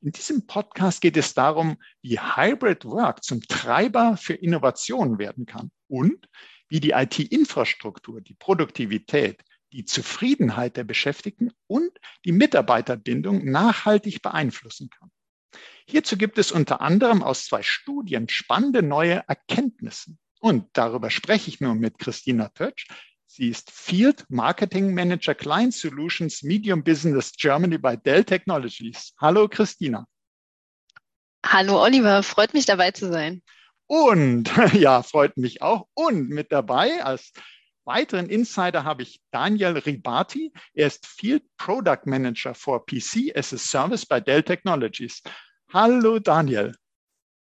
In diesem Podcast geht es darum, wie Hybrid Work zum Treiber für Innovation werden kann und wie die IT-Infrastruktur, die Produktivität, die Zufriedenheit der Beschäftigten und die Mitarbeiterbindung nachhaltig beeinflussen kann. Hierzu gibt es unter anderem aus zwei Studien spannende neue Erkenntnisse. Und darüber spreche ich nun mit Christina Tötsch. Sie ist Field Marketing Manager Client Solutions Medium Business Germany bei Dell Technologies. Hallo Christina. Hallo Oliver, freut mich dabei zu sein. Und ja, freut mich auch. Und mit dabei als weiteren Insider habe ich Daniel Ribati. Er ist Field Product Manager for PC as a Service bei Dell Technologies. Hallo Daniel.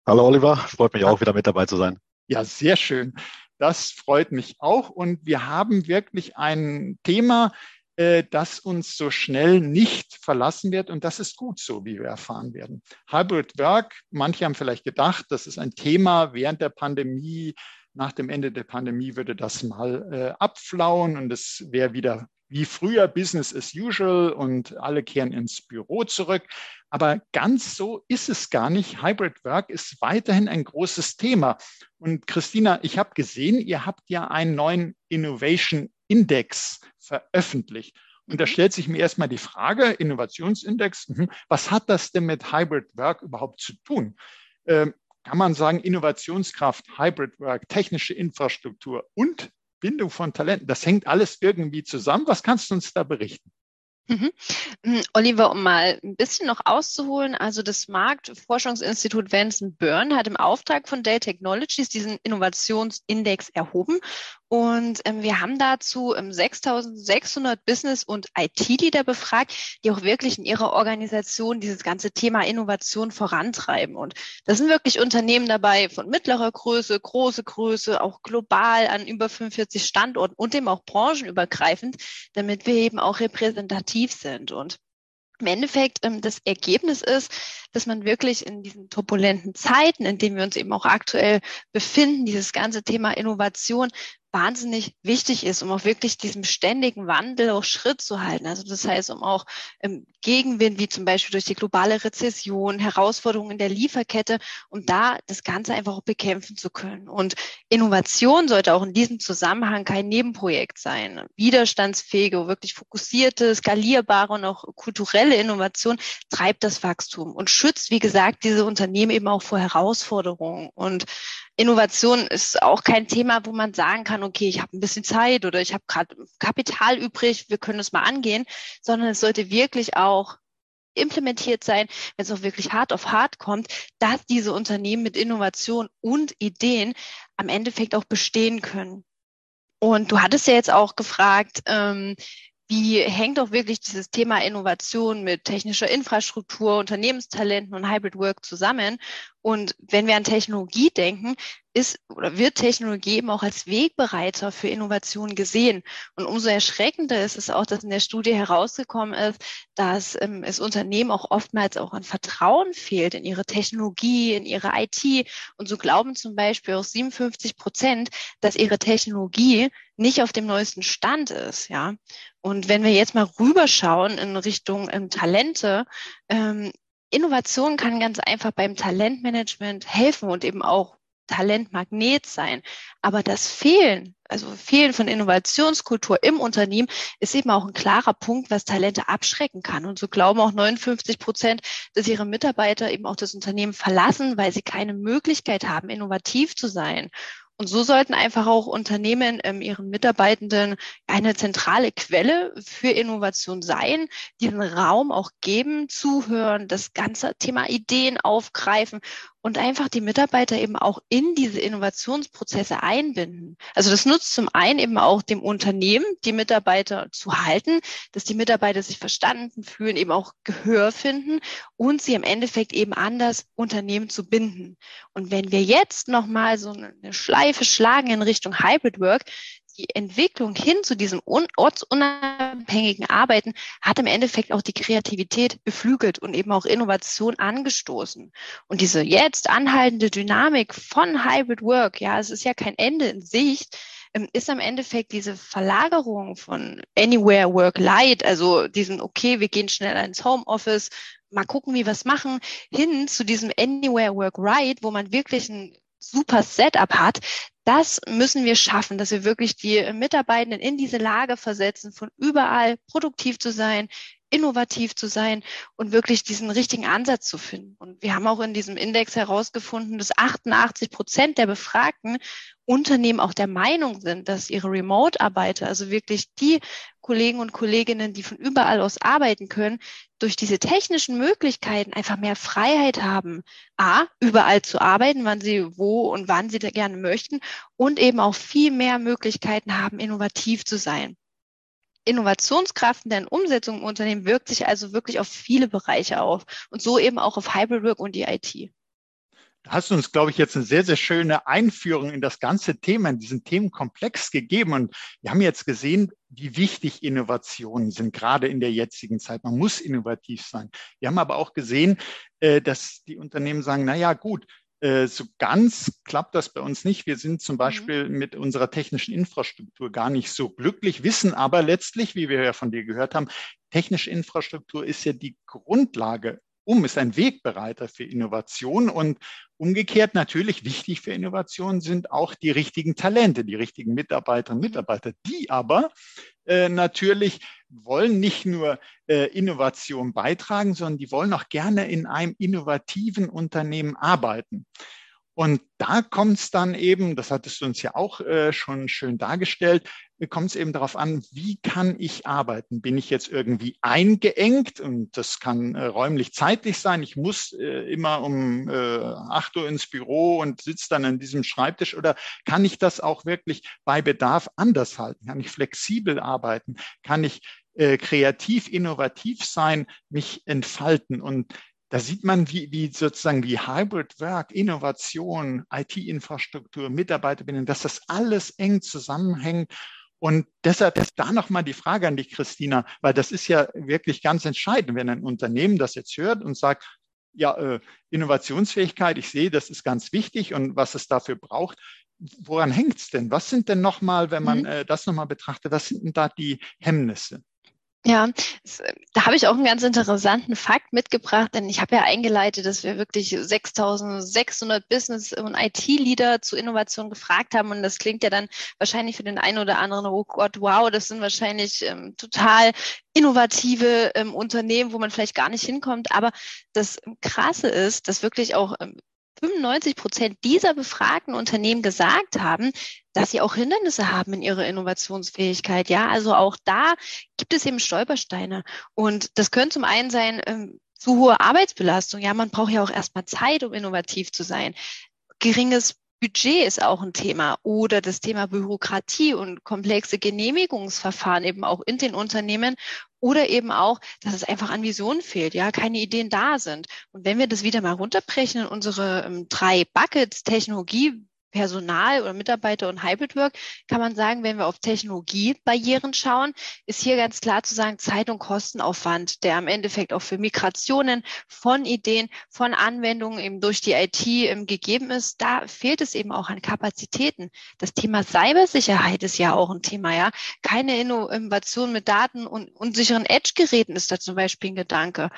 Hallo Oliver, freut mich auch wieder mit dabei zu sein. Ja, sehr schön. Das freut mich auch. Und wir haben wirklich ein Thema, äh, das uns so schnell nicht verlassen wird. Und das ist gut so, wie wir erfahren werden. Hybrid Work, manche haben vielleicht gedacht, das ist ein Thema während der Pandemie. Nach dem Ende der Pandemie würde das mal äh, abflauen und es wäre wieder wie früher Business as usual und alle kehren ins Büro zurück. Aber ganz so ist es gar nicht. Hybrid Work ist weiterhin ein großes Thema. Und Christina, ich habe gesehen, ihr habt ja einen neuen Innovation Index veröffentlicht. Und da mhm. stellt sich mir erstmal die Frage, Innovationsindex, mhm, was hat das denn mit Hybrid Work überhaupt zu tun? Ähm, kann man sagen, Innovationskraft, Hybrid Work, technische Infrastruktur und Bindung von Talenten, das hängt alles irgendwie zusammen. Was kannst du uns da berichten? Mhm. Hm, Oliver, um mal ein bisschen noch auszuholen, also das Marktforschungsinstitut Vanson Byrne hat im Auftrag von Dell Technologies diesen Innovationsindex erhoben und ähm, wir haben dazu ähm, 6600 Business- und IT-Leader befragt, die auch wirklich in ihrer Organisation dieses ganze Thema Innovation vorantreiben. Und das sind wirklich Unternehmen dabei von mittlerer Größe, große Größe, auch global an über 45 Standorten und eben auch branchenübergreifend, damit wir eben auch repräsentativ sind. Und im Endeffekt ähm, das Ergebnis ist, dass man wirklich in diesen turbulenten Zeiten, in denen wir uns eben auch aktuell befinden, dieses ganze Thema Innovation wahnsinnig wichtig ist, um auch wirklich diesem ständigen Wandel auch Schritt zu halten. Also das heißt, um auch im Gegenwind, wie zum Beispiel durch die globale Rezession, Herausforderungen in der Lieferkette, um da das Ganze einfach auch bekämpfen zu können. Und Innovation sollte auch in diesem Zusammenhang kein Nebenprojekt sein. Widerstandsfähige, wirklich fokussierte, skalierbare und auch kulturelle Innovation treibt das Wachstum und schützt, wie gesagt, diese Unternehmen eben auch vor Herausforderungen. Und Innovation ist auch kein Thema, wo man sagen kann, okay, ich habe ein bisschen Zeit oder ich habe gerade Kapital übrig, wir können es mal angehen, sondern es sollte wirklich auch implementiert sein, wenn es auch wirklich hart auf hart kommt, dass diese Unternehmen mit Innovation und Ideen am Endeffekt auch bestehen können. Und du hattest ja jetzt auch gefragt, ähm, wie hängt auch wirklich dieses Thema Innovation mit technischer Infrastruktur, Unternehmenstalenten und Hybrid Work zusammen? Und wenn wir an Technologie denken, ist oder wird Technologie eben auch als Wegbereiter für Innovation gesehen. Und umso erschreckender ist es auch, dass in der Studie herausgekommen ist, dass ähm, es Unternehmen auch oftmals auch an Vertrauen fehlt in ihre Technologie, in ihre IT. Und so glauben zum Beispiel auch 57 Prozent, dass ihre Technologie nicht auf dem neuesten Stand ist, ja. Und wenn wir jetzt mal rüberschauen in Richtung ähm, Talente, ähm, Innovation kann ganz einfach beim Talentmanagement helfen und eben auch Talentmagnet sein. Aber das Fehlen, also Fehlen von Innovationskultur im Unternehmen ist eben auch ein klarer Punkt, was Talente abschrecken kann. Und so glauben auch 59 Prozent, dass ihre Mitarbeiter eben auch das Unternehmen verlassen, weil sie keine Möglichkeit haben, innovativ zu sein. Und so sollten einfach auch Unternehmen ähm, ihren Mitarbeitenden eine zentrale Quelle für Innovation sein, diesen Raum auch geben, zuhören, das ganze Thema Ideen aufgreifen und einfach die Mitarbeiter eben auch in diese Innovationsprozesse einbinden. Also das nutzt zum einen eben auch dem Unternehmen, die Mitarbeiter zu halten, dass die Mitarbeiter sich verstanden fühlen, eben auch Gehör finden und sie im Endeffekt eben an das Unternehmen zu binden. Und wenn wir jetzt nochmal so eine Schleife schlagen in Richtung Hybrid Work, die Entwicklung hin zu diesem ortsunabhängigen Arbeiten hat im Endeffekt auch die Kreativität beflügelt und eben auch Innovation angestoßen. Und diese jetzt anhaltende Dynamik von Hybrid Work, ja, es ist ja kein Ende in Sicht, ähm, ist am Endeffekt diese Verlagerung von Anywhere Work Light, also diesen, okay, wir gehen schneller ins Homeoffice, mal gucken, wie wir es machen, hin zu diesem Anywhere Work Right, wo man wirklich ein super Setup hat, das müssen wir schaffen, dass wir wirklich die Mitarbeitenden in diese Lage versetzen, von überall produktiv zu sein, innovativ zu sein und wirklich diesen richtigen Ansatz zu finden. Und wir haben auch in diesem Index herausgefunden, dass 88 Prozent der Befragten Unternehmen auch der Meinung sind, dass ihre Remote-Arbeiter, also wirklich die Kollegen und Kolleginnen, die von überall aus arbeiten können, durch diese technischen Möglichkeiten einfach mehr Freiheit haben, a, überall zu arbeiten, wann sie wo und wann sie da gerne möchten und eben auch viel mehr Möglichkeiten haben, innovativ zu sein. Innovationskraft in der Umsetzung im Unternehmen wirkt sich also wirklich auf viele Bereiche auf und so eben auch auf Hybrid Work und die IT. Da hast du uns, glaube ich, jetzt eine sehr, sehr schöne Einführung in das ganze Thema, in diesen Themenkomplex gegeben. Und wir haben jetzt gesehen, wie wichtig Innovationen sind, gerade in der jetzigen Zeit. Man muss innovativ sein. Wir haben aber auch gesehen, äh, dass die Unternehmen sagen, na ja, gut, so ganz klappt das bei uns nicht. Wir sind zum mhm. Beispiel mit unserer technischen Infrastruktur gar nicht so glücklich, wissen aber letztlich, wie wir ja von dir gehört haben, technische Infrastruktur ist ja die Grundlage um, ist ein Wegbereiter für Innovation und umgekehrt natürlich wichtig für Innovation sind auch die richtigen Talente, die richtigen Mitarbeiterinnen und Mitarbeiter, die aber äh, natürlich wollen nicht nur äh, Innovation beitragen, sondern die wollen auch gerne in einem innovativen Unternehmen arbeiten. Und da kommt es dann eben, das hattest du uns ja auch äh, schon schön dargestellt, kommt es eben darauf an, wie kann ich arbeiten? Bin ich jetzt irgendwie eingeengt und das kann äh, räumlich zeitlich sein. Ich muss äh, immer um äh, 8 Uhr ins Büro und sitze dann an diesem Schreibtisch oder kann ich das auch wirklich bei Bedarf anders halten? Kann ich flexibel arbeiten? Kann ich äh, kreativ, innovativ sein, mich entfalten? Und da sieht man, wie, wie sozusagen wie Hybrid Work, Innovation, IT-Infrastruktur, Mitarbeiterbindung, dass das alles eng zusammenhängt. Und deshalb ist da nochmal die Frage an dich, Christina, weil das ist ja wirklich ganz entscheidend, wenn ein Unternehmen das jetzt hört und sagt, ja, äh, Innovationsfähigkeit, ich sehe, das ist ganz wichtig und was es dafür braucht. Woran hängt es denn? Was sind denn nochmal, wenn man mhm. äh, das nochmal betrachtet, was sind denn da die Hemmnisse? Ja, da habe ich auch einen ganz interessanten Fakt mitgebracht, denn ich habe ja eingeleitet, dass wir wirklich 6600 Business- und IT-Leader zu Innovation gefragt haben. Und das klingt ja dann wahrscheinlich für den einen oder anderen, oh Gott, wow, das sind wahrscheinlich ähm, total innovative ähm, Unternehmen, wo man vielleicht gar nicht hinkommt. Aber das Krasse ist, dass wirklich auch ähm, 95 Prozent dieser befragten Unternehmen gesagt haben, dass sie auch Hindernisse haben in ihrer Innovationsfähigkeit. Ja, also auch da gibt es eben Stolpersteine. Und das können zum einen sein, ähm, zu hohe Arbeitsbelastung. Ja, man braucht ja auch erstmal Zeit, um innovativ zu sein. Geringes Budget ist auch ein Thema oder das Thema Bürokratie und komplexe Genehmigungsverfahren eben auch in den Unternehmen oder eben auch, dass es einfach an Visionen fehlt, ja, keine Ideen da sind. Und wenn wir das wieder mal runterbrechen in unsere ähm, drei Buckets, Technologie, Personal oder Mitarbeiter und Hybrid Work kann man sagen, wenn wir auf Technologiebarrieren schauen, ist hier ganz klar zu sagen, Zeit- und Kostenaufwand, der am Endeffekt auch für Migrationen von Ideen, von Anwendungen eben durch die IT ähm, gegeben ist. Da fehlt es eben auch an Kapazitäten. Das Thema Cybersicherheit ist ja auch ein Thema, ja. Keine Innovation mit Daten und unsicheren Edge-Geräten ist da zum Beispiel ein Gedanke.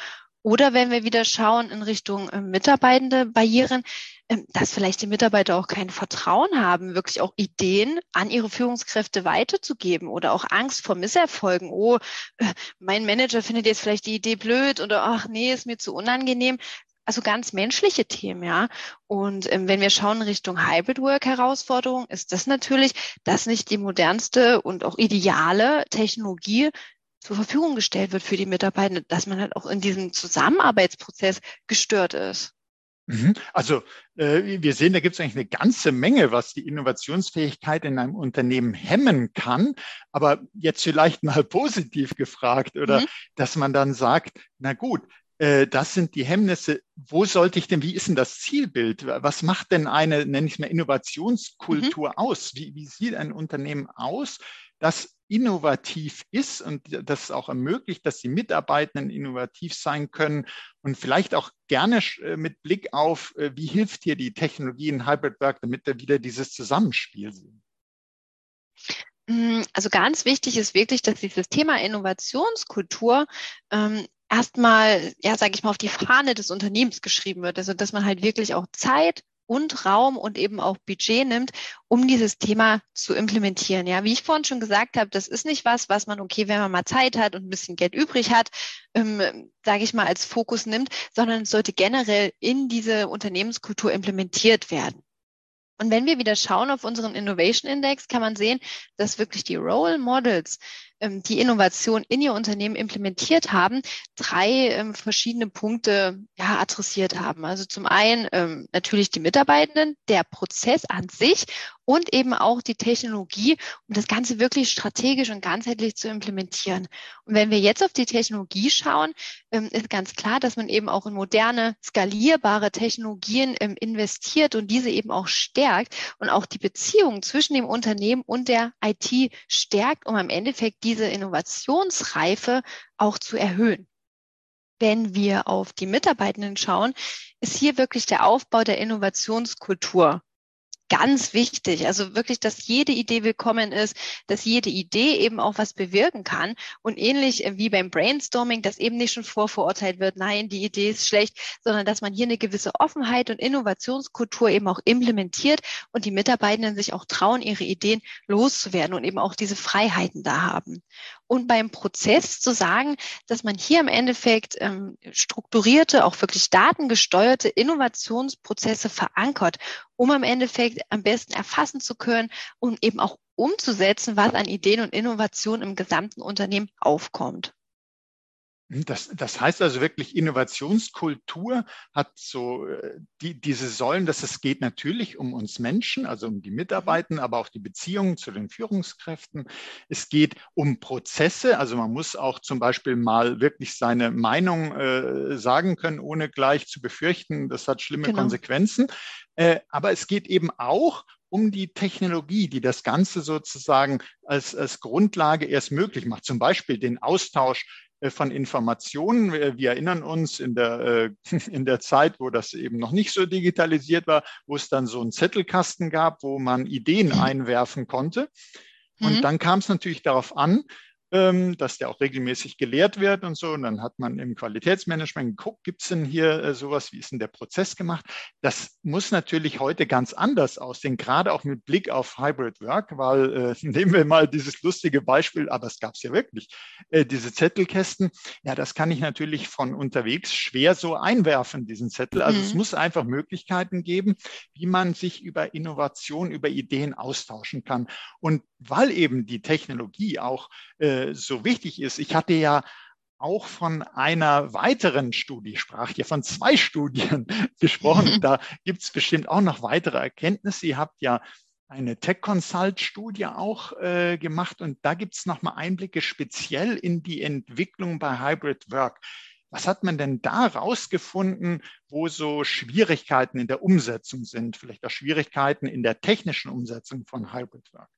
Oder wenn wir wieder schauen in Richtung äh, mitarbeitende Barrieren, dass vielleicht die Mitarbeiter auch kein Vertrauen haben, wirklich auch Ideen an ihre Führungskräfte weiterzugeben oder auch Angst vor Misserfolgen. Oh, äh, mein Manager findet jetzt vielleicht die Idee blöd oder ach nee, ist mir zu unangenehm. Also ganz menschliche Themen, ja. Und ähm, wenn wir schauen Richtung Hybrid Work Herausforderung, ist das natürlich, dass nicht die modernste und auch ideale Technologie zur Verfügung gestellt wird für die Mitarbeiter, dass man halt auch in diesem Zusammenarbeitsprozess gestört ist. Mhm. Also äh, wir sehen, da gibt es eigentlich eine ganze Menge, was die Innovationsfähigkeit in einem Unternehmen hemmen kann. Aber jetzt vielleicht mal positiv gefragt oder mhm. dass man dann sagt, na gut, äh, das sind die Hemmnisse. Wo sollte ich denn, wie ist denn das Zielbild? Was macht denn eine, nenne ich mal, Innovationskultur mhm. aus? Wie, wie sieht ein Unternehmen aus, das innovativ ist und das auch ermöglicht, dass die Mitarbeitenden innovativ sein können und vielleicht auch gerne äh, mit Blick auf, äh, wie hilft hier die Technologie in Hybrid Work, damit wir wieder dieses Zusammenspiel sehen. Mm, also ganz wichtig ist wirklich, dass dieses Thema Innovationskultur ähm, erstmal, ja, sage ich mal, auf die Fahne des Unternehmens geschrieben wird. Also dass man halt wirklich auch Zeit und Raum und eben auch Budget nimmt, um dieses Thema zu implementieren. Ja, wie ich vorhin schon gesagt habe, das ist nicht was, was man, okay, wenn man mal Zeit hat und ein bisschen Geld übrig hat, ähm, sage ich mal, als Fokus nimmt, sondern es sollte generell in diese Unternehmenskultur implementiert werden. Und wenn wir wieder schauen auf unseren Innovation Index, kann man sehen, dass wirklich die Role Models die Innovation in ihr Unternehmen implementiert haben, drei ähm, verschiedene Punkte ja, adressiert haben. Also zum einen ähm, natürlich die Mitarbeitenden, der Prozess an sich und eben auch die Technologie, um das Ganze wirklich strategisch und ganzheitlich zu implementieren. Und wenn wir jetzt auf die Technologie schauen, ähm, ist ganz klar, dass man eben auch in moderne, skalierbare Technologien ähm, investiert und diese eben auch stärkt und auch die Beziehung zwischen dem Unternehmen und der IT stärkt, um am Endeffekt diese Innovationsreife auch zu erhöhen. Wenn wir auf die Mitarbeitenden schauen, ist hier wirklich der Aufbau der Innovationskultur ganz wichtig. Also wirklich, dass jede Idee willkommen ist, dass jede Idee eben auch was bewirken kann. Und ähnlich wie beim Brainstorming, dass eben nicht schon vorverurteilt wird, nein, die Idee ist schlecht, sondern dass man hier eine gewisse Offenheit und Innovationskultur eben auch implementiert und die Mitarbeitenden sich auch trauen, ihre Ideen loszuwerden und eben auch diese Freiheiten da haben und beim Prozess zu sagen, dass man hier im Endeffekt ähm, strukturierte, auch wirklich datengesteuerte Innovationsprozesse verankert, um am Endeffekt am besten erfassen zu können und eben auch umzusetzen, was an Ideen und Innovationen im gesamten Unternehmen aufkommt. Das, das heißt also wirklich, Innovationskultur hat so äh, die, diese Säulen, dass es geht natürlich um uns Menschen, also um die Mitarbeiter, aber auch die Beziehungen zu den Führungskräften. Es geht um Prozesse, also man muss auch zum Beispiel mal wirklich seine Meinung äh, sagen können, ohne gleich zu befürchten, das hat schlimme genau. Konsequenzen. Äh, aber es geht eben auch um die Technologie, die das Ganze sozusagen als, als Grundlage erst möglich macht. Zum Beispiel den Austausch von Informationen. Wir erinnern uns in der, äh, in der Zeit, wo das eben noch nicht so digitalisiert war, wo es dann so einen Zettelkasten gab, wo man Ideen mhm. einwerfen konnte. Und mhm. dann kam es natürlich darauf an, dass der auch regelmäßig gelehrt wird und so. Und dann hat man im Qualitätsmanagement geguckt, gibt es denn hier äh, sowas, wie ist denn der Prozess gemacht? Das muss natürlich heute ganz anders aussehen, gerade auch mit Blick auf Hybrid Work, weil äh, nehmen wir mal dieses lustige Beispiel, aber es gab es ja wirklich, äh, diese Zettelkästen. Ja, das kann ich natürlich von unterwegs schwer so einwerfen, diesen Zettel. Also mhm. es muss einfach Möglichkeiten geben, wie man sich über Innovation, über Ideen austauschen kann. Und weil eben die Technologie auch äh, so wichtig ist. Ich hatte ja auch von einer weiteren Studie, sprach hier von zwei Studien gesprochen. Da gibt es bestimmt auch noch weitere Erkenntnisse. Ihr habt ja eine Tech Consult Studie auch äh, gemacht und da gibt es nochmal Einblicke speziell in die Entwicklung bei Hybrid Work. Was hat man denn da rausgefunden, wo so Schwierigkeiten in der Umsetzung sind, vielleicht auch Schwierigkeiten in der technischen Umsetzung von Hybrid Work?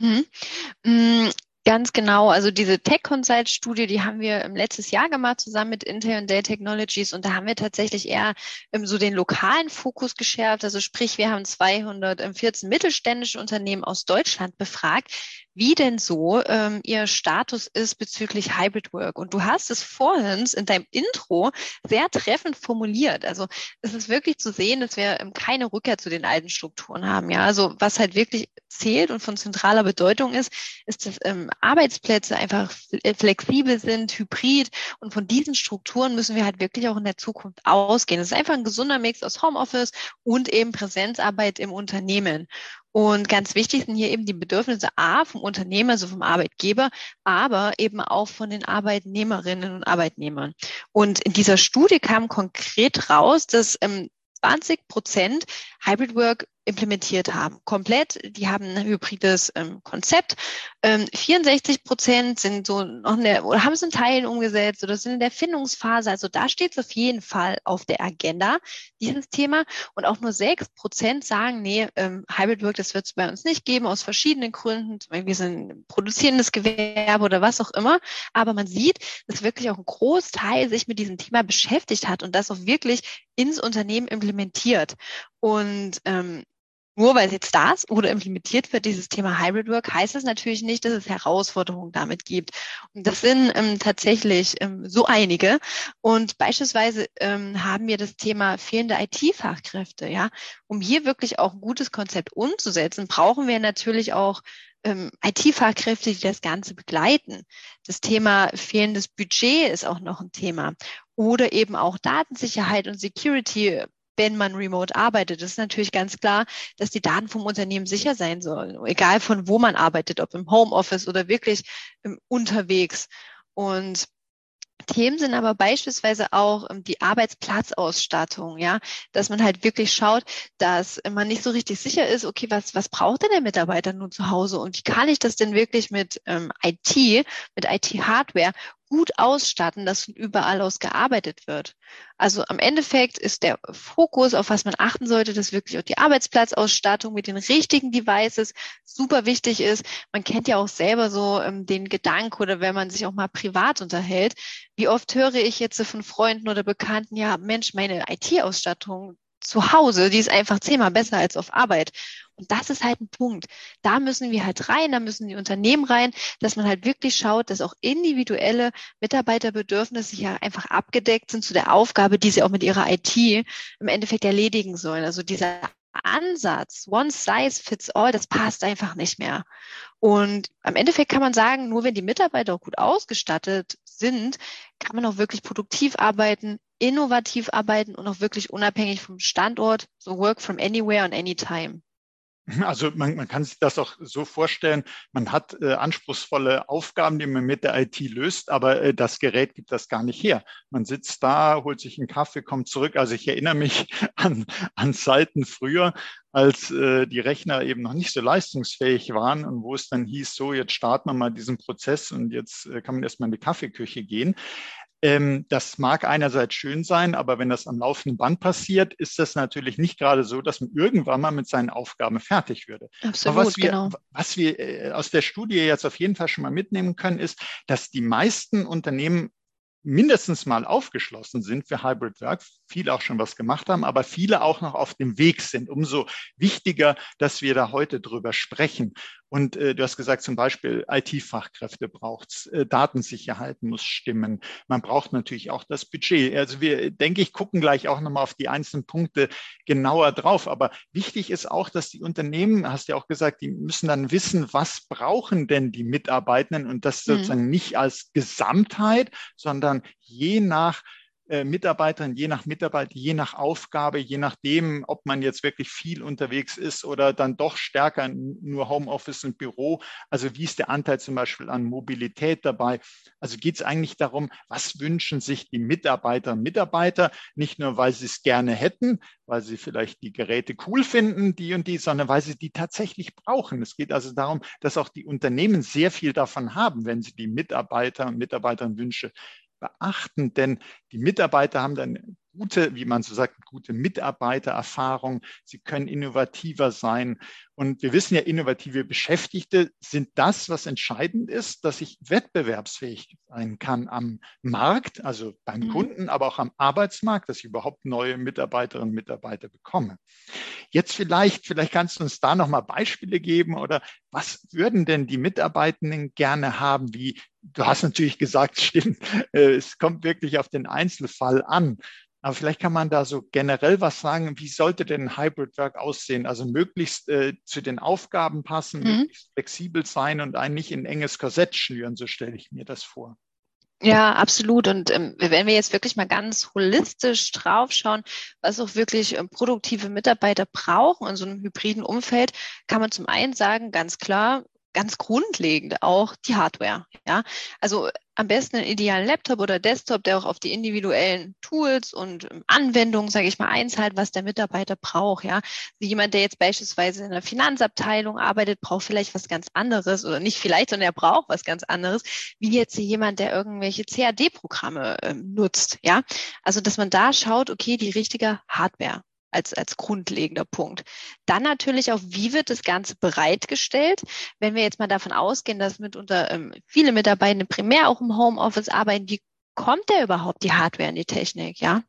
Mm, Ganz genau. Also diese Tech Consult Studie, die haben wir im letztes Jahr gemacht zusammen mit Intel und Dell Technologies und da haben wir tatsächlich eher ähm, so den lokalen Fokus geschärft. Also sprich, wir haben 214 mittelständische Unternehmen aus Deutschland befragt, wie denn so ähm, ihr Status ist bezüglich Hybrid Work. Und du hast es vorhin in deinem Intro sehr treffend formuliert. Also es ist wirklich zu sehen, dass wir ähm, keine Rückkehr zu den alten Strukturen haben. Ja, also was halt wirklich zählt und von zentraler Bedeutung ist, ist, dass ähm, Arbeitsplätze einfach äh, flexibel sind, hybrid. Und von diesen Strukturen müssen wir halt wirklich auch in der Zukunft ausgehen. Es ist einfach ein gesunder Mix aus Homeoffice und eben Präsenzarbeit im Unternehmen. Und ganz wichtig sind hier eben die Bedürfnisse A vom Unternehmer, also vom Arbeitgeber, aber eben auch von den Arbeitnehmerinnen und Arbeitnehmern. Und in dieser Studie kam konkret raus, dass ähm, 20 Prozent Hybrid Work implementiert haben. Komplett, die haben ein hybrides ähm, Konzept. Ähm, 64 Prozent sind so noch in der, oder haben es in Teilen umgesetzt oder sind in der Findungsphase. Also da steht es auf jeden Fall auf der Agenda, dieses Thema. Und auch nur sechs Prozent sagen, nee, ähm, Hybrid Work, das wird es bei uns nicht geben, aus verschiedenen Gründen. Zum Beispiel wir sind produzierendes Gewerbe oder was auch immer. Aber man sieht, dass wirklich auch ein Großteil sich mit diesem Thema beschäftigt hat und das auch wirklich ins Unternehmen implementiert. Und ähm, nur weil es jetzt da ist oder implementiert wird, dieses Thema Hybrid Work, heißt das natürlich nicht, dass es Herausforderungen damit gibt. Und das sind ähm, tatsächlich ähm, so einige. Und beispielsweise ähm, haben wir das Thema fehlende IT-Fachkräfte. Ja, um hier wirklich auch ein gutes Konzept umzusetzen, brauchen wir natürlich auch ähm, IT-Fachkräfte, die das Ganze begleiten. Das Thema fehlendes Budget ist auch noch ein Thema. Oder eben auch Datensicherheit und Security wenn man remote arbeitet. Das ist natürlich ganz klar, dass die Daten vom Unternehmen sicher sein sollen, egal von wo man arbeitet, ob im Homeoffice oder wirklich unterwegs. Und Themen sind aber beispielsweise auch ähm, die Arbeitsplatzausstattung, ja, dass man halt wirklich schaut, dass man nicht so richtig sicher ist, okay, was, was braucht denn der Mitarbeiter nun zu Hause und wie kann ich das denn wirklich mit ähm, IT, mit IT-Hardware gut ausstatten, dass überall aus gearbeitet wird. Also am Endeffekt ist der Fokus, auf was man achten sollte, dass wirklich auch die Arbeitsplatzausstattung mit den richtigen Devices super wichtig ist. Man kennt ja auch selber so ähm, den Gedanken oder wenn man sich auch mal privat unterhält. Wie oft höre ich jetzt von Freunden oder Bekannten, ja, Mensch, meine IT-Ausstattung, zu Hause, die ist einfach zehnmal besser als auf Arbeit. Und das ist halt ein Punkt. Da müssen wir halt rein, da müssen die Unternehmen rein, dass man halt wirklich schaut, dass auch individuelle Mitarbeiterbedürfnisse ja einfach abgedeckt sind zu der Aufgabe, die sie auch mit ihrer IT im Endeffekt erledigen sollen. Also dieser Ansatz, one size fits all, das passt einfach nicht mehr. Und am Endeffekt kann man sagen, nur wenn die Mitarbeiter auch gut ausgestattet sind, kann man auch wirklich produktiv arbeiten, innovativ arbeiten und auch wirklich unabhängig vom Standort, so work from anywhere and anytime. Also man, man kann sich das auch so vorstellen, man hat äh, anspruchsvolle Aufgaben, die man mit der IT löst, aber äh, das Gerät gibt das gar nicht her. Man sitzt da, holt sich einen Kaffee, kommt zurück. Also ich erinnere mich an, an Zeiten früher, als äh, die Rechner eben noch nicht so leistungsfähig waren und wo es dann hieß, so jetzt starten wir mal diesen Prozess und jetzt äh, kann man erstmal in die Kaffeeküche gehen. Ähm, das mag einerseits schön sein, aber wenn das am laufenden Band passiert, ist das natürlich nicht gerade so, dass man irgendwann mal mit seinen Aufgaben fertig würde. Absolut, aber was wir, genau. was wir äh, aus der Studie jetzt auf jeden Fall schon mal mitnehmen können, ist, dass die meisten Unternehmen mindestens mal aufgeschlossen sind für Hybrid Work, viele auch schon was gemacht haben, aber viele auch noch auf dem Weg sind. Umso wichtiger, dass wir da heute drüber sprechen. Und äh, du hast gesagt, zum Beispiel IT-Fachkräfte braucht's, äh, Datensicherheit muss stimmen. Man braucht natürlich auch das Budget. Also wir, denke ich, gucken gleich auch nochmal auf die einzelnen Punkte genauer drauf. Aber wichtig ist auch, dass die Unternehmen, hast du ja auch gesagt, die müssen dann wissen, was brauchen denn die Mitarbeitenden und das mhm. sozusagen nicht als Gesamtheit, sondern je nach Mitarbeitern, je nach Mitarbeiter, je nach Aufgabe, je nachdem, ob man jetzt wirklich viel unterwegs ist oder dann doch stärker nur Homeoffice und Büro. Also wie ist der Anteil zum Beispiel an Mobilität dabei? Also geht es eigentlich darum, was wünschen sich die Mitarbeiter und Mitarbeiter, nicht nur, weil sie es gerne hätten, weil sie vielleicht die Geräte cool finden, die und die, sondern weil sie die tatsächlich brauchen. Es geht also darum, dass auch die Unternehmen sehr viel davon haben, wenn sie die Mitarbeiter und Mitarbeiterinnenwünsche beachten, denn die Mitarbeiter haben dann gute, wie man so sagt, gute Mitarbeitererfahrung. Sie können innovativer sein. Und wir wissen ja, innovative Beschäftigte sind das, was entscheidend ist, dass ich wettbewerbsfähig sein kann am Markt, also beim mhm. Kunden, aber auch am Arbeitsmarkt, dass ich überhaupt neue Mitarbeiterinnen und Mitarbeiter bekomme. Jetzt vielleicht, vielleicht kannst du uns da nochmal Beispiele geben oder was würden denn die Mitarbeitenden gerne haben? Wie, du hast natürlich gesagt, stimmt, äh, es kommt wirklich auf den Einzelfall an. Aber vielleicht kann man da so generell was sagen, wie sollte denn Hybrid Work aussehen? Also möglichst äh, zu den Aufgaben passen, mhm. möglichst flexibel sein und einen nicht in enges Korsett schnüren, so stelle ich mir das vor. Ja, absolut. Und ähm, wenn wir jetzt wirklich mal ganz holistisch draufschauen, was auch wirklich ähm, produktive Mitarbeiter brauchen in so einem hybriden Umfeld, kann man zum einen sagen, ganz klar, ganz grundlegend auch die Hardware. Ja, also am besten einen idealen Laptop oder Desktop, der auch auf die individuellen Tools und Anwendungen, sage ich mal, einzahlt, was der Mitarbeiter braucht. Ja, also jemand, der jetzt beispielsweise in der Finanzabteilung arbeitet, braucht vielleicht was ganz anderes oder nicht vielleicht, sondern er braucht was ganz anderes, wie jetzt jemand, der irgendwelche CAD-Programme ähm, nutzt. Ja, also dass man da schaut, okay, die richtige Hardware als, als grundlegender Punkt. Dann natürlich auch, wie wird das Ganze bereitgestellt? Wenn wir jetzt mal davon ausgehen, dass mitunter ähm, viele Mitarbeiter primär auch im Homeoffice arbeiten, wie kommt der überhaupt die Hardware in die Technik, ja?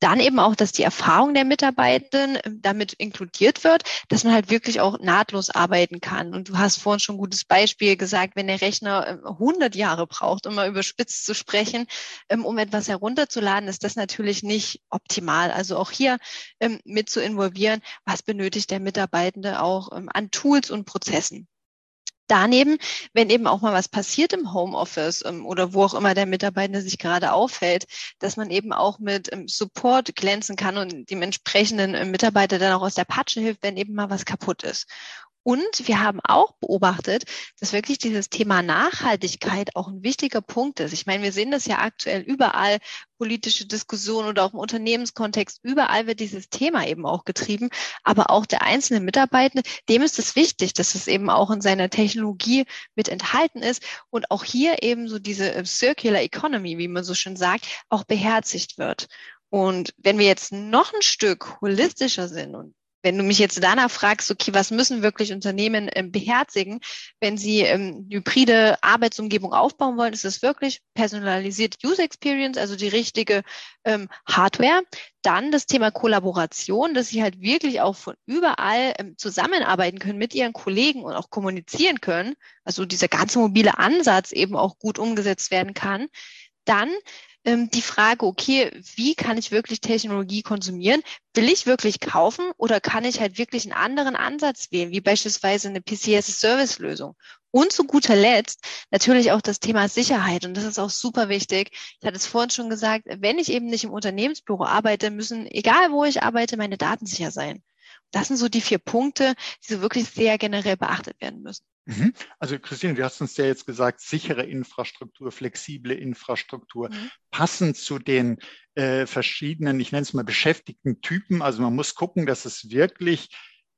Dann eben auch, dass die Erfahrung der Mitarbeitenden ähm, damit inkludiert wird, dass man halt wirklich auch nahtlos arbeiten kann. Und du hast vorhin schon ein gutes Beispiel gesagt, wenn der Rechner 100 ähm, Jahre braucht, um mal überspitzt zu sprechen, ähm, um etwas herunterzuladen, ist das natürlich nicht optimal. Also auch hier mit zu involvieren, was benötigt der Mitarbeitende auch an Tools und Prozessen daneben, wenn eben auch mal was passiert im Homeoffice ähm, oder wo auch immer der Mitarbeiter sich gerade aufhält, dass man eben auch mit ähm, Support glänzen kann und dem entsprechenden äh, Mitarbeiter dann auch aus der Patsche hilft, wenn eben mal was kaputt ist. Und wir haben auch beobachtet, dass wirklich dieses Thema Nachhaltigkeit auch ein wichtiger Punkt ist. Ich meine, wir sehen das ja aktuell überall, politische Diskussionen oder auch im Unternehmenskontext, überall wird dieses Thema eben auch getrieben. Aber auch der einzelne Mitarbeitende, dem ist es wichtig, dass es eben auch in seiner Technologie mit enthalten ist und auch hier eben so diese äh, Circular Economy, wie man so schön sagt, auch beherzigt wird. Und wenn wir jetzt noch ein Stück holistischer sind und wenn du mich jetzt danach fragst, okay, was müssen wirklich Unternehmen ähm, beherzigen, wenn sie ähm, hybride Arbeitsumgebung aufbauen wollen, ist es wirklich personalisierte User Experience, also die richtige ähm, Hardware. Dann das Thema Kollaboration, dass sie halt wirklich auch von überall ähm, zusammenarbeiten können mit ihren Kollegen und auch kommunizieren können. Also dieser ganze mobile Ansatz eben auch gut umgesetzt werden kann. Dann ähm, die Frage, okay, wie kann ich wirklich Technologie konsumieren? Will ich wirklich kaufen oder kann ich halt wirklich einen anderen Ansatz wählen, wie beispielsweise eine PCS-Service-Lösung? Und zu guter Letzt natürlich auch das Thema Sicherheit. Und das ist auch super wichtig. Ich hatte es vorhin schon gesagt, wenn ich eben nicht im Unternehmensbüro arbeite, müssen, egal wo ich arbeite, meine Daten sicher sein. Das sind so die vier Punkte, die so wirklich sehr generell beachtet werden müssen. Mhm. Also Christine, du hast uns ja jetzt gesagt, sichere Infrastruktur, flexible Infrastruktur, mhm. passend zu den äh, verschiedenen, ich nenne es mal beschäftigten Typen. Also man muss gucken, dass es wirklich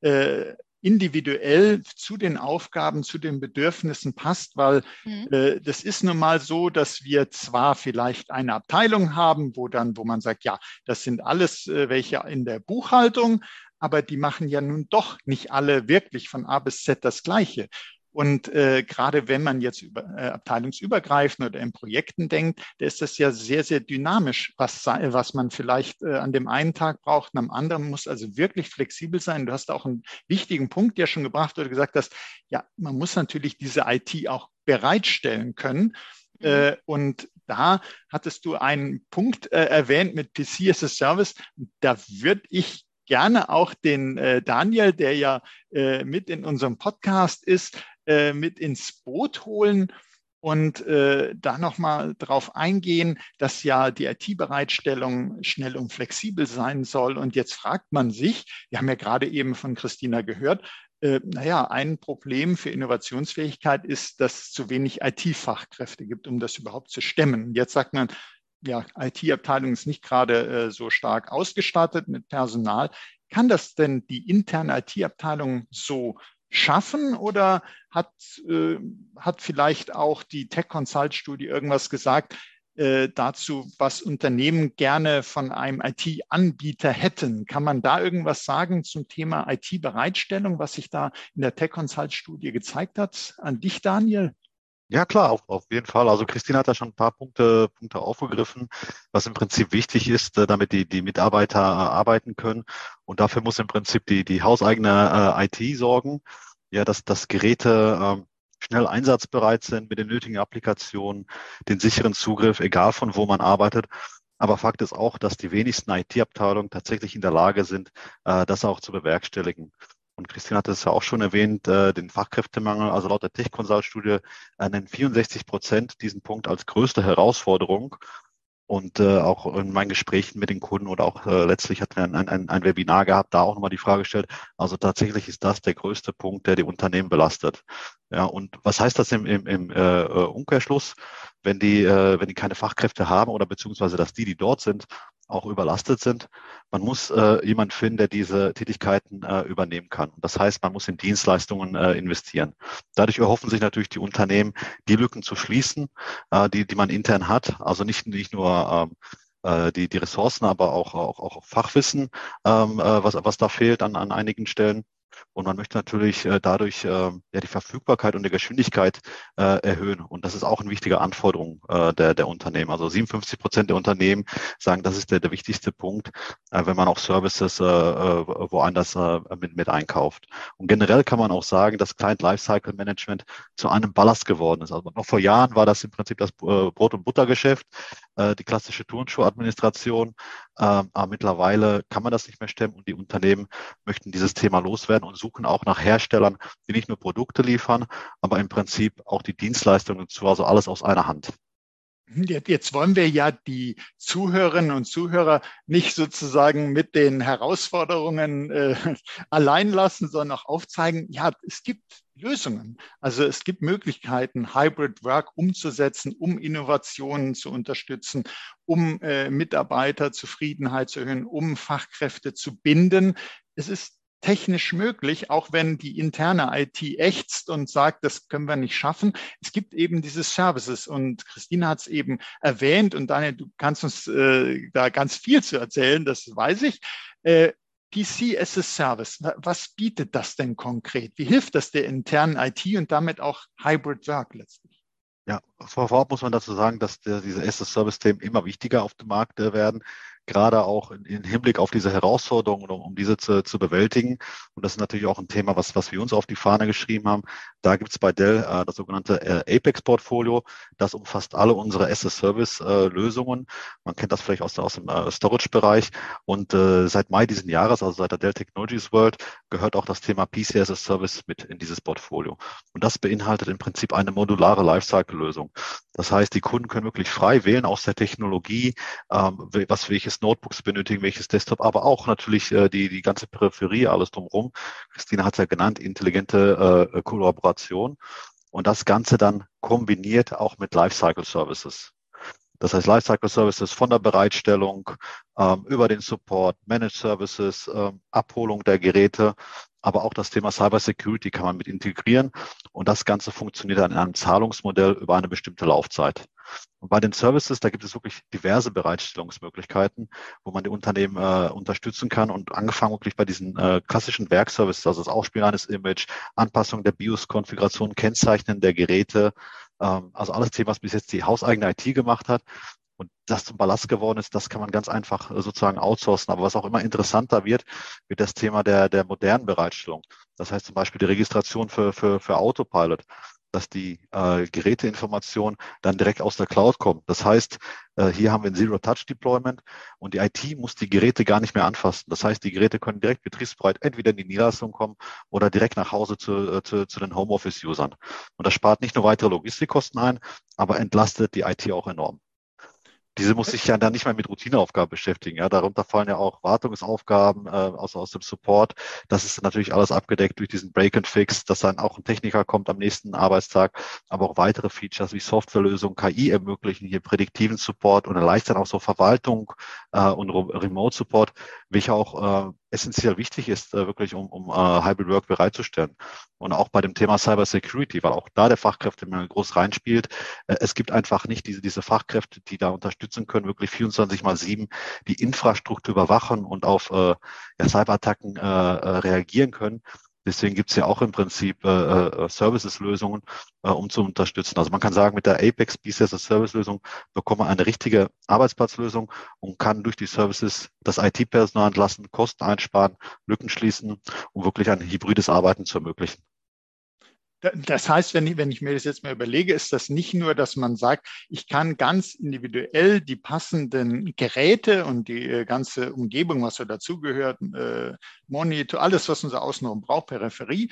äh, individuell zu den Aufgaben, zu den Bedürfnissen passt, weil mhm. äh, das ist nun mal so, dass wir zwar vielleicht eine Abteilung haben, wo dann, wo man sagt, ja, das sind alles äh, welche in der Buchhaltung, aber die machen ja nun doch nicht alle wirklich von A bis Z das Gleiche. Und äh, gerade wenn man jetzt über, äh, abteilungsübergreifend oder in Projekten denkt, da ist das ja sehr, sehr dynamisch, was, was man vielleicht äh, an dem einen Tag braucht und am anderen muss also wirklich flexibel sein. Du hast auch einen wichtigen Punkt ja schon gebracht, oder gesagt hast, ja, man muss natürlich diese IT auch bereitstellen können. Mhm. Äh, und da hattest du einen Punkt äh, erwähnt mit PC as a Service. Da würde ich gerne auch den äh, Daniel, der ja äh, mit in unserem Podcast ist, äh, mit ins Boot holen und äh, da nochmal drauf eingehen, dass ja die IT-Bereitstellung schnell und flexibel sein soll. Und jetzt fragt man sich, wir haben ja gerade eben von Christina gehört, äh, naja, ein Problem für Innovationsfähigkeit ist, dass es zu wenig IT-Fachkräfte gibt, um das überhaupt zu stemmen. Jetzt sagt man, ja, IT-Abteilung ist nicht gerade äh, so stark ausgestattet mit Personal. Kann das denn die interne IT-Abteilung so schaffen oder hat, äh, hat vielleicht auch die Tech Consult Studie irgendwas gesagt äh, dazu, was Unternehmen gerne von einem IT-Anbieter hätten? Kann man da irgendwas sagen zum Thema IT-Bereitstellung, was sich da in der Tech Consult Studie gezeigt hat? An dich, Daniel? Ja, klar, auf, auf jeden Fall. Also Christine hat da schon ein paar Punkte, Punkte aufgegriffen, was im Prinzip wichtig ist, äh, damit die, die Mitarbeiter äh, arbeiten können. Und dafür muss im Prinzip die, die hauseigene äh, IT sorgen, ja, dass, dass Geräte äh, schnell einsatzbereit sind mit den nötigen Applikationen, den sicheren Zugriff, egal von wo man arbeitet. Aber Fakt ist auch, dass die wenigsten IT-Abteilungen tatsächlich in der Lage sind, äh, das auch zu bewerkstelligen. Und Christine hat es ja auch schon erwähnt, äh, den Fachkräftemangel. Also laut der Tech-Consult-Studie äh, nennen 64 Prozent diesen Punkt als größte Herausforderung. Und äh, auch in meinen Gesprächen mit den Kunden oder auch äh, letztlich hat wir ein, ein, ein Webinar gehabt, da auch nochmal die Frage gestellt. Also tatsächlich ist das der größte Punkt, der die Unternehmen belastet. Ja, und was heißt das im, im, im äh, äh Umkehrschluss? Wenn die, äh, wenn die keine Fachkräfte haben oder beziehungsweise dass die, die dort sind, auch überlastet sind. Man muss äh, jemand finden, der diese Tätigkeiten äh, übernehmen kann. Das heißt, man muss in Dienstleistungen äh, investieren. Dadurch erhoffen sich natürlich die Unternehmen, die Lücken zu schließen, äh, die, die man intern hat. Also nicht, nicht nur ähm, äh, die, die Ressourcen, aber auch, auch, auch Fachwissen, ähm, äh, was, was da fehlt an, an einigen Stellen. Und man möchte natürlich äh, dadurch äh, ja, die Verfügbarkeit und die Geschwindigkeit äh, erhöhen. Und das ist auch eine wichtige Anforderung äh, der, der Unternehmen. Also 57 Prozent der Unternehmen sagen, das ist der, der wichtigste Punkt, äh, wenn man auch Services äh, äh, woanders äh, mit, mit einkauft. Und generell kann man auch sagen, dass Client Lifecycle Management zu einem Ballast geworden ist. Also noch vor Jahren war das im Prinzip das äh, Brot- und Buttergeschäft, äh, die klassische Turnschuhadministration. Ähm, aber mittlerweile kann man das nicht mehr stemmen und die Unternehmen möchten dieses Thema loswerden und suchen auch nach Herstellern, die nicht nur Produkte liefern, aber im Prinzip auch die Dienstleistungen zu, also alles aus einer Hand. Jetzt wollen wir ja die Zuhörerinnen und Zuhörer nicht sozusagen mit den Herausforderungen äh, allein lassen, sondern auch aufzeigen, ja, es gibt Lösungen. Also es gibt Möglichkeiten, Hybrid Work umzusetzen, um Innovationen zu unterstützen, um äh, Mitarbeiterzufriedenheit zu erhöhen, um Fachkräfte zu binden. Es ist technisch möglich, auch wenn die interne IT ächzt und sagt, das können wir nicht schaffen. Es gibt eben diese Services und Christine hat es eben erwähnt und Daniel, du kannst uns äh, da ganz viel zu erzählen, das weiß ich. Äh, PC as a Service, was bietet das denn konkret? Wie hilft das der internen IT und damit auch Hybrid Work letztlich? Ja, vorab muss man dazu sagen, dass diese as-a-Service-Themen immer wichtiger auf dem Markt äh, werden gerade auch in, in Hinblick auf diese Herausforderungen, um, diese zu, zu bewältigen. Und das ist natürlich auch ein Thema, was, was wir uns auf die Fahne geschrieben haben. Da gibt es bei Dell äh, das sogenannte äh, Apex-Portfolio. Das umfasst alle unsere as-a-Service-Lösungen. Äh, Man kennt das vielleicht aus, aus dem äh, Storage-Bereich. Und äh, seit Mai diesen Jahres, also seit der Dell Technologies World, gehört auch das Thema PC Service mit in dieses Portfolio. Und das beinhaltet im Prinzip eine modulare Lifecycle-Lösung. Das heißt, die Kunden können wirklich frei wählen aus der Technologie, ähm, was welches Notebooks benötigen, welches Desktop, aber auch natürlich äh, die, die ganze Peripherie, alles drumherum. Christina hat es ja genannt, intelligente äh, Kollaboration. Und das Ganze dann kombiniert auch mit Lifecycle Services. Das heißt Lifecycle Services von der Bereitstellung ähm, über den Support, Managed Services, ähm, Abholung der Geräte aber auch das Thema Cyber Security kann man mit integrieren und das Ganze funktioniert dann in einem Zahlungsmodell über eine bestimmte Laufzeit. Und bei den Services, da gibt es wirklich diverse Bereitstellungsmöglichkeiten, wo man die Unternehmen äh, unterstützen kann und angefangen wirklich bei diesen äh, klassischen Werkservices, also das Ausspielen eines Image, Anpassung der BIOS-Konfiguration, Kennzeichnen der Geräte, ähm, also alles Themen, was bis jetzt die hauseigene IT gemacht hat, und das zum Ballast geworden ist, das kann man ganz einfach äh, sozusagen outsourcen. Aber was auch immer interessanter wird, wird das Thema der, der modernen Bereitstellung. Das heißt zum Beispiel die Registration für, für, für Autopilot, dass die äh, Geräteinformationen dann direkt aus der Cloud kommen. Das heißt, äh, hier haben wir ein Zero-Touch-Deployment und die IT muss die Geräte gar nicht mehr anfassen. Das heißt, die Geräte können direkt betriebsbereit entweder in die Niederlassung kommen oder direkt nach Hause zu, äh, zu, zu den Homeoffice-Usern. Und das spart nicht nur weitere Logistikkosten ein, aber entlastet die IT auch enorm diese muss sich ja dann nicht mehr mit Routineaufgaben beschäftigen. Ja, darunter fallen ja auch Wartungsaufgaben äh, aus, aus dem Support. Das ist natürlich alles abgedeckt durch diesen Break and Fix, dass dann auch ein Techniker kommt am nächsten Arbeitstag, aber auch weitere Features wie Softwarelösungen, KI ermöglichen hier prädiktiven Support und erleichtern auch so Verwaltung äh, und Remote Support, welcher auch äh, essentiell wichtig ist, äh, wirklich um, um uh, Hybrid Work bereitzustellen. Und auch bei dem Thema Cyber Security, weil auch da der Fachkräftemangel groß reinspielt. Äh, es gibt einfach nicht diese, diese Fachkräfte, die da unterstützen können, wirklich 24 mal 7 die Infrastruktur überwachen und auf äh, ja, Cyberattacken äh, äh reagieren können. Deswegen gibt es ja auch im Prinzip äh, äh, Services-Lösungen, äh, um zu unterstützen. Also man kann sagen, mit der Apex BCS Service-Lösung bekommt man eine richtige Arbeitsplatzlösung und kann durch die Services das IT-Personal entlassen, Kosten einsparen, Lücken schließen, um wirklich ein hybrides Arbeiten zu ermöglichen. Das heißt, wenn ich, wenn ich mir das jetzt mal überlege, ist das nicht nur, dass man sagt, ich kann ganz individuell die passenden Geräte und die äh, ganze Umgebung, was so dazugehört, äh, Monitor, alles, was unser Außenraum braucht, Peripherie,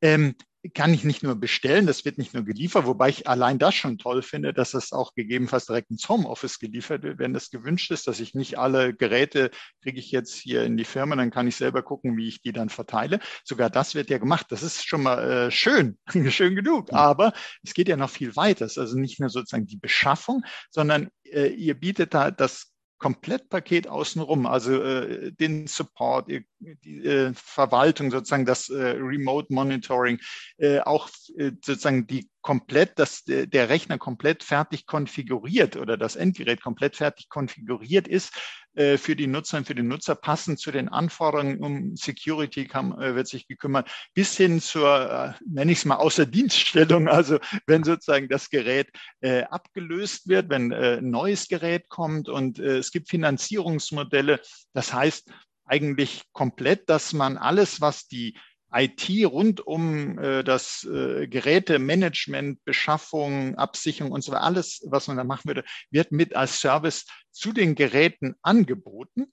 ähm, kann ich nicht nur bestellen, das wird nicht nur geliefert, wobei ich allein das schon toll finde, dass es auch gegebenenfalls direkt ins Homeoffice geliefert wird, wenn das gewünscht ist, dass ich nicht alle Geräte kriege ich jetzt hier in die Firma, dann kann ich selber gucken, wie ich die dann verteile. Sogar das wird ja gemacht. Das ist schon mal äh, schön, schön genug. Aber es geht ja noch viel weiter. Es ist also nicht nur sozusagen die Beschaffung, sondern äh, ihr bietet da das Komplettpaket außenrum, also äh, den Support, die äh, Verwaltung, sozusagen das äh, Remote Monitoring, äh, auch äh, sozusagen die komplett, dass der Rechner komplett fertig konfiguriert oder das Endgerät komplett fertig konfiguriert ist äh, für die Nutzer und für den Nutzer passend zu den Anforderungen um Security kam, äh, wird sich gekümmert, bis hin zur, äh, nenne ich es mal, Außerdienststellung, also wenn sozusagen das Gerät äh, abgelöst wird, wenn äh, ein neues Gerät kommt und äh, es gibt Finanzierungsmodelle, das heißt eigentlich komplett, dass man alles, was die IT rund um äh, das äh, Gerätemanagement, Beschaffung, Absicherung und so weiter, alles, was man da machen würde, wird mit als Service zu den Geräten angeboten.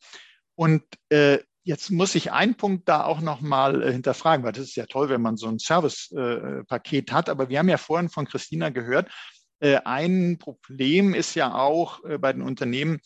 Und äh, jetzt muss ich einen Punkt da auch nochmal äh, hinterfragen, weil das ist ja toll, wenn man so ein Service-Paket äh, hat. Aber wir haben ja vorhin von Christina gehört, äh, ein Problem ist ja auch äh, bei den Unternehmen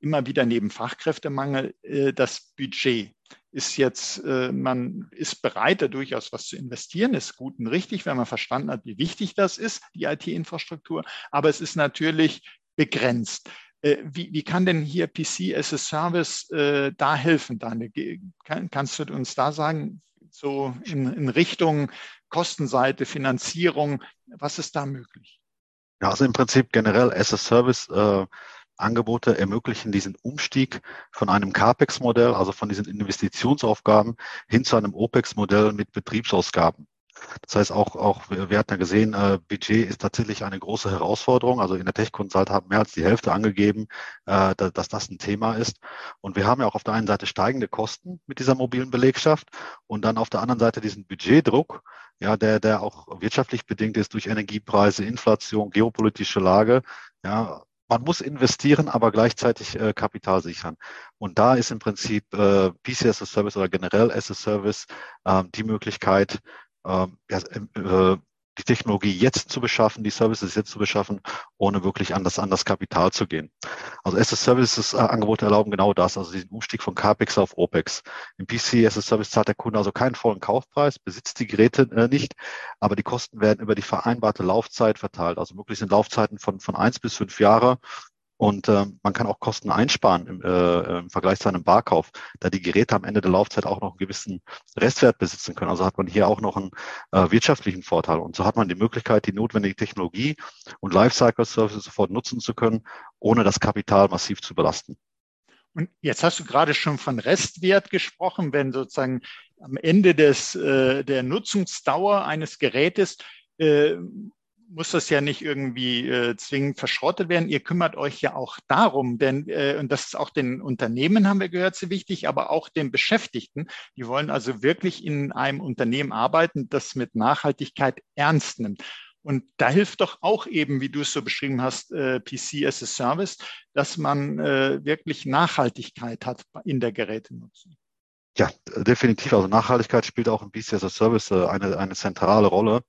immer wieder neben Fachkräftemangel äh, das Budget ist jetzt, äh, man ist bereit, da durchaus was zu investieren, ist gut und richtig, wenn man verstanden hat, wie wichtig das ist, die IT-Infrastruktur, aber es ist natürlich begrenzt. Äh, wie, wie kann denn hier PC as a Service äh, da helfen, Daniel? Kann, kannst du uns da sagen, so in, in Richtung Kostenseite, Finanzierung, was ist da möglich? Ja, also im Prinzip generell as a Service äh, Angebote ermöglichen diesen Umstieg von einem CAPEX-Modell, also von diesen Investitionsaufgaben, hin zu einem OPEX-Modell mit Betriebsausgaben. Das heißt auch, auch wir hatten ja gesehen, äh, Budget ist tatsächlich eine große Herausforderung. Also in der Tech Consult haben mehr als die Hälfte angegeben, äh, da, dass das ein Thema ist. Und wir haben ja auch auf der einen Seite steigende Kosten mit dieser mobilen Belegschaft und dann auf der anderen Seite diesen Budgetdruck, ja, der, der auch wirtschaftlich bedingt ist durch Energiepreise, Inflation, geopolitische Lage. Ja, man muss investieren, aber gleichzeitig äh, Kapital sichern. Und da ist im Prinzip äh, PC as a Service oder generell as a Service äh, die Möglichkeit, ähm, ja, äh, die Technologie jetzt zu beschaffen, die Services jetzt zu beschaffen, ohne wirklich an das, an das Kapital zu gehen. Also as a Services äh, Angebote erlauben genau das, also diesen Umstieg von CAPEX auf OPEX. Im PC as a Service zahlt der Kunde also keinen vollen Kaufpreis, besitzt die Geräte äh, nicht, aber die Kosten werden über die vereinbarte Laufzeit verteilt. Also möglich sind Laufzeiten von, von eins bis fünf Jahre und äh, man kann auch Kosten einsparen im, äh, im Vergleich zu einem Barkauf, da die Geräte am Ende der Laufzeit auch noch einen gewissen Restwert besitzen können. Also hat man hier auch noch einen äh, wirtschaftlichen Vorteil. Und so hat man die Möglichkeit, die notwendige Technologie und Lifecycle Services sofort nutzen zu können, ohne das Kapital massiv zu belasten. Und jetzt hast du gerade schon von Restwert gesprochen, wenn sozusagen am Ende des, äh, der Nutzungsdauer eines Gerätes äh, muss das ja nicht irgendwie äh, zwingend verschrottet werden. Ihr kümmert euch ja auch darum, denn, äh, und das ist auch den Unternehmen, haben wir gehört, sehr wichtig, aber auch den Beschäftigten. Die wollen also wirklich in einem Unternehmen arbeiten, das mit Nachhaltigkeit ernst nimmt. Und da hilft doch auch eben, wie du es so beschrieben hast, äh, PC as a Service, dass man äh, wirklich Nachhaltigkeit hat in der Gerätenutzung. Ja, definitiv. Also Nachhaltigkeit spielt auch im PC as a Service äh, eine, eine zentrale Rolle.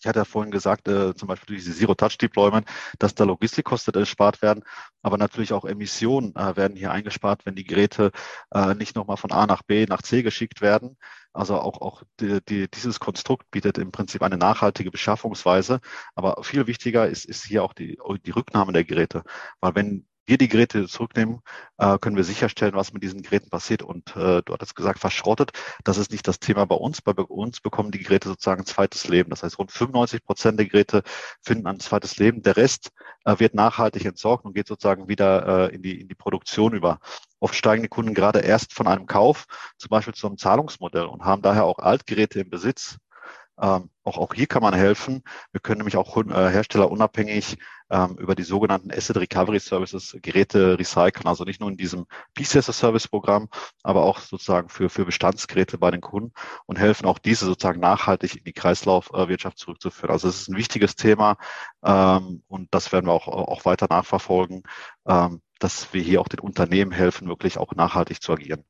Ich hatte ja vorhin gesagt, äh, zum Beispiel durch diese Zero-Touch-Deployment, dass da Logistikkosten erspart werden, aber natürlich auch Emissionen äh, werden hier eingespart, wenn die Geräte äh, nicht nochmal von A nach B nach C geschickt werden. Also auch, auch die, die, dieses Konstrukt bietet im Prinzip eine nachhaltige Beschaffungsweise. Aber viel wichtiger ist, ist hier auch die, die Rücknahme der Geräte. Weil wenn wir die Geräte zurücknehmen, äh, können wir sicherstellen, was mit diesen Geräten passiert. Und äh, du hattest gesagt, verschrottet. Das ist nicht das Thema bei uns. Bei uns bekommen die Geräte sozusagen ein zweites Leben. Das heißt, rund 95 Prozent der Geräte finden ein zweites Leben. Der Rest äh, wird nachhaltig entsorgt und geht sozusagen wieder äh, in, die, in die Produktion über. Oft steigen die Kunden gerade erst von einem Kauf, zum Beispiel zu einem Zahlungsmodell und haben daher auch Altgeräte im Besitz, ähm, auch, auch hier kann man helfen. Wir können nämlich auch äh, herstellerunabhängig ähm, über die sogenannten Asset Recovery Services Geräte recyceln. Also nicht nur in diesem PCS Service Programm, aber auch sozusagen für, für Bestandsgeräte bei den Kunden und helfen auch diese sozusagen nachhaltig in die Kreislaufwirtschaft zurückzuführen. Also es ist ein wichtiges Thema ähm, und das werden wir auch, auch weiter nachverfolgen, ähm, dass wir hier auch den Unternehmen helfen, wirklich auch nachhaltig zu agieren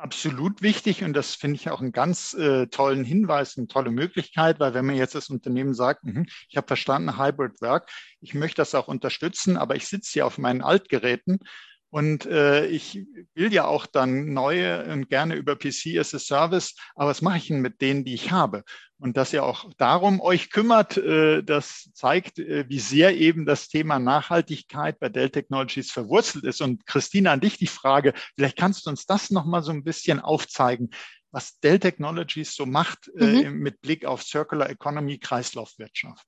absolut wichtig und das finde ich auch einen ganz äh, tollen Hinweis, eine tolle Möglichkeit, weil wenn man jetzt das Unternehmen sagt, mh, ich habe verstanden, Hybrid Work, ich möchte das auch unterstützen, aber ich sitze hier auf meinen Altgeräten und äh, ich will ja auch dann neue und gerne über PC as a Service, aber was mache ich denn mit denen, die ich habe? Und dass ihr auch darum euch kümmert, äh, das zeigt, äh, wie sehr eben das Thema Nachhaltigkeit bei Dell Technologies verwurzelt ist. Und Christina, an dich die Frage, vielleicht kannst du uns das nochmal so ein bisschen aufzeigen, was Dell Technologies so macht äh, mhm. mit Blick auf Circular Economy, Kreislaufwirtschaft.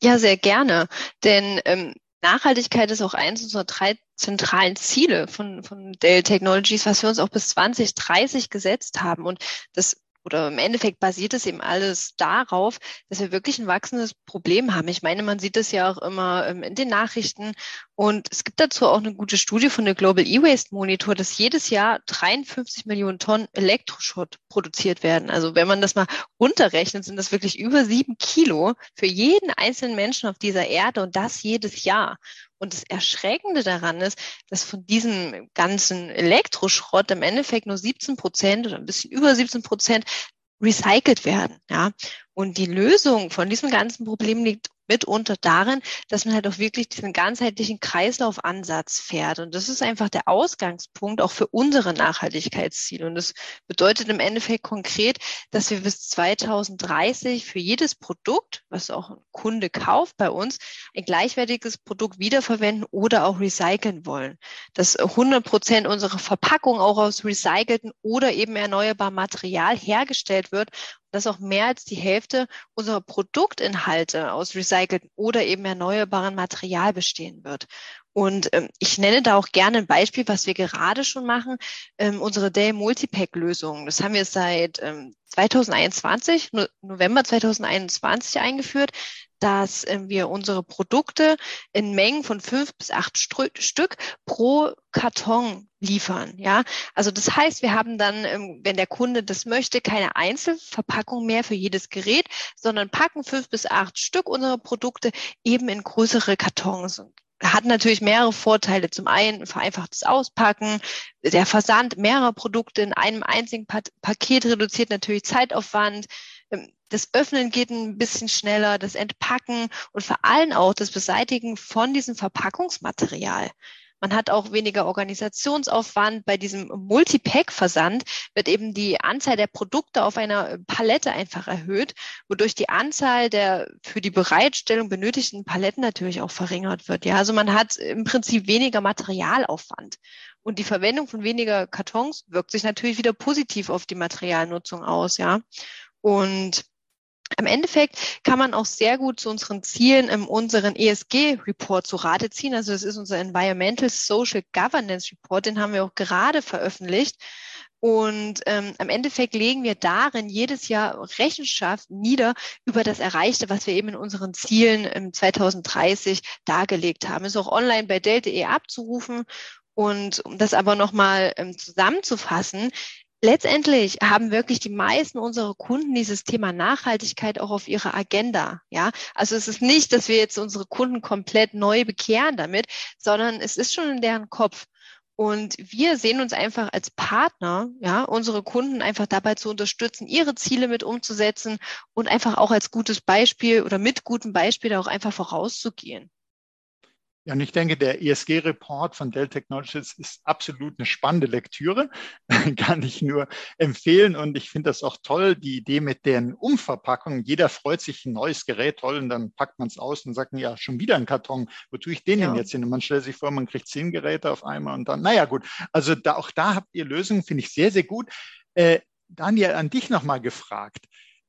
Ja, sehr gerne. Denn ähm, Nachhaltigkeit ist auch eins unserer drei zentralen Ziele von, von Dell Technologies, was wir uns auch bis 2030 gesetzt haben. Und das oder im Endeffekt basiert es eben alles darauf, dass wir wirklich ein wachsendes Problem haben. Ich meine, man sieht es ja auch immer ähm, in den Nachrichten und es gibt dazu auch eine gute Studie von der Global E-Waste Monitor, dass jedes Jahr 53 Millionen Tonnen Elektroschrott produziert werden. Also wenn man das mal runterrechnet, sind das wirklich über sieben Kilo für jeden einzelnen Menschen auf dieser Erde und das jedes Jahr. Und das Erschreckende daran ist, dass von diesem ganzen Elektroschrott im Endeffekt nur 17 Prozent oder ein bisschen über 17 Prozent recycelt werden. Ja. Und die Lösung von diesem ganzen Problem liegt mitunter darin, dass man halt auch wirklich diesen ganzheitlichen Kreislaufansatz fährt. Und das ist einfach der Ausgangspunkt auch für unsere Nachhaltigkeitsziele. Und das bedeutet im Endeffekt konkret, dass wir bis 2030 für jedes Produkt, was auch ein Kunde kauft bei uns, ein gleichwertiges Produkt wiederverwenden oder auch recyceln wollen. Dass 100 Prozent unserer Verpackung auch aus recycelten oder eben erneuerbarem Material hergestellt wird dass auch mehr als die Hälfte unserer Produktinhalte aus recycelten oder eben erneuerbaren Material bestehen wird. Und ähm, ich nenne da auch gerne ein Beispiel, was wir gerade schon machen, ähm, unsere Dell Multipack-Lösung. Das haben wir seit ähm, 2021, no November 2021 eingeführt dass äh, wir unsere Produkte in Mengen von fünf bis acht Stück pro Karton liefern. Ja, also das heißt, wir haben dann, ähm, wenn der Kunde das möchte, keine Einzelverpackung mehr für jedes Gerät, sondern packen fünf bis acht Stück unserer Produkte eben in größere Kartons hat natürlich mehrere Vorteile. Zum einen vereinfachtes Auspacken, der Versand mehrerer Produkte in einem einzigen Paket reduziert natürlich Zeitaufwand. Das Öffnen geht ein bisschen schneller, das Entpacken und vor allem auch das Beseitigen von diesem Verpackungsmaterial. Man hat auch weniger Organisationsaufwand. Bei diesem Multipack-Versand wird eben die Anzahl der Produkte auf einer Palette einfach erhöht, wodurch die Anzahl der für die Bereitstellung benötigten Paletten natürlich auch verringert wird. Ja, also man hat im Prinzip weniger Materialaufwand. Und die Verwendung von weniger Kartons wirkt sich natürlich wieder positiv auf die Materialnutzung aus, ja. Und im Endeffekt kann man auch sehr gut zu unseren Zielen in unseren ESG-Report zu Rate ziehen. Also das ist unser Environmental Social Governance Report, den haben wir auch gerade veröffentlicht. Und ähm, im Endeffekt legen wir darin jedes Jahr Rechenschaft nieder über das Erreichte, was wir eben in unseren Zielen im 2030 dargelegt haben. Ist auch online bei Dell.de abzurufen. Und um das aber nochmal ähm, zusammenzufassen, letztendlich haben wirklich die meisten unserer Kunden dieses Thema Nachhaltigkeit auch auf ihrer Agenda. Ja, also es ist nicht, dass wir jetzt unsere Kunden komplett neu bekehren damit, sondern es ist schon in deren Kopf. Und wir sehen uns einfach als Partner, ja, unsere Kunden einfach dabei zu unterstützen, ihre Ziele mit umzusetzen und einfach auch als gutes Beispiel oder mit gutem Beispiel auch einfach vorauszugehen. Ja, und ich denke, der ESG-Report von Dell Technologies ist absolut eine spannende Lektüre. Kann ich nur empfehlen. Und ich finde das auch toll, die Idee mit den Umverpackungen. Jeder freut sich ein neues Gerät, toll, und dann packt man es aus und sagt, ja, schon wieder ein Karton. Wo tue ich den ja. denn jetzt hin? Und man stellt sich vor, man kriegt zehn Geräte auf einmal und dann, naja, gut. Also da, auch da habt ihr Lösungen, finde ich sehr, sehr gut. Äh, Daniel, an dich nochmal gefragt.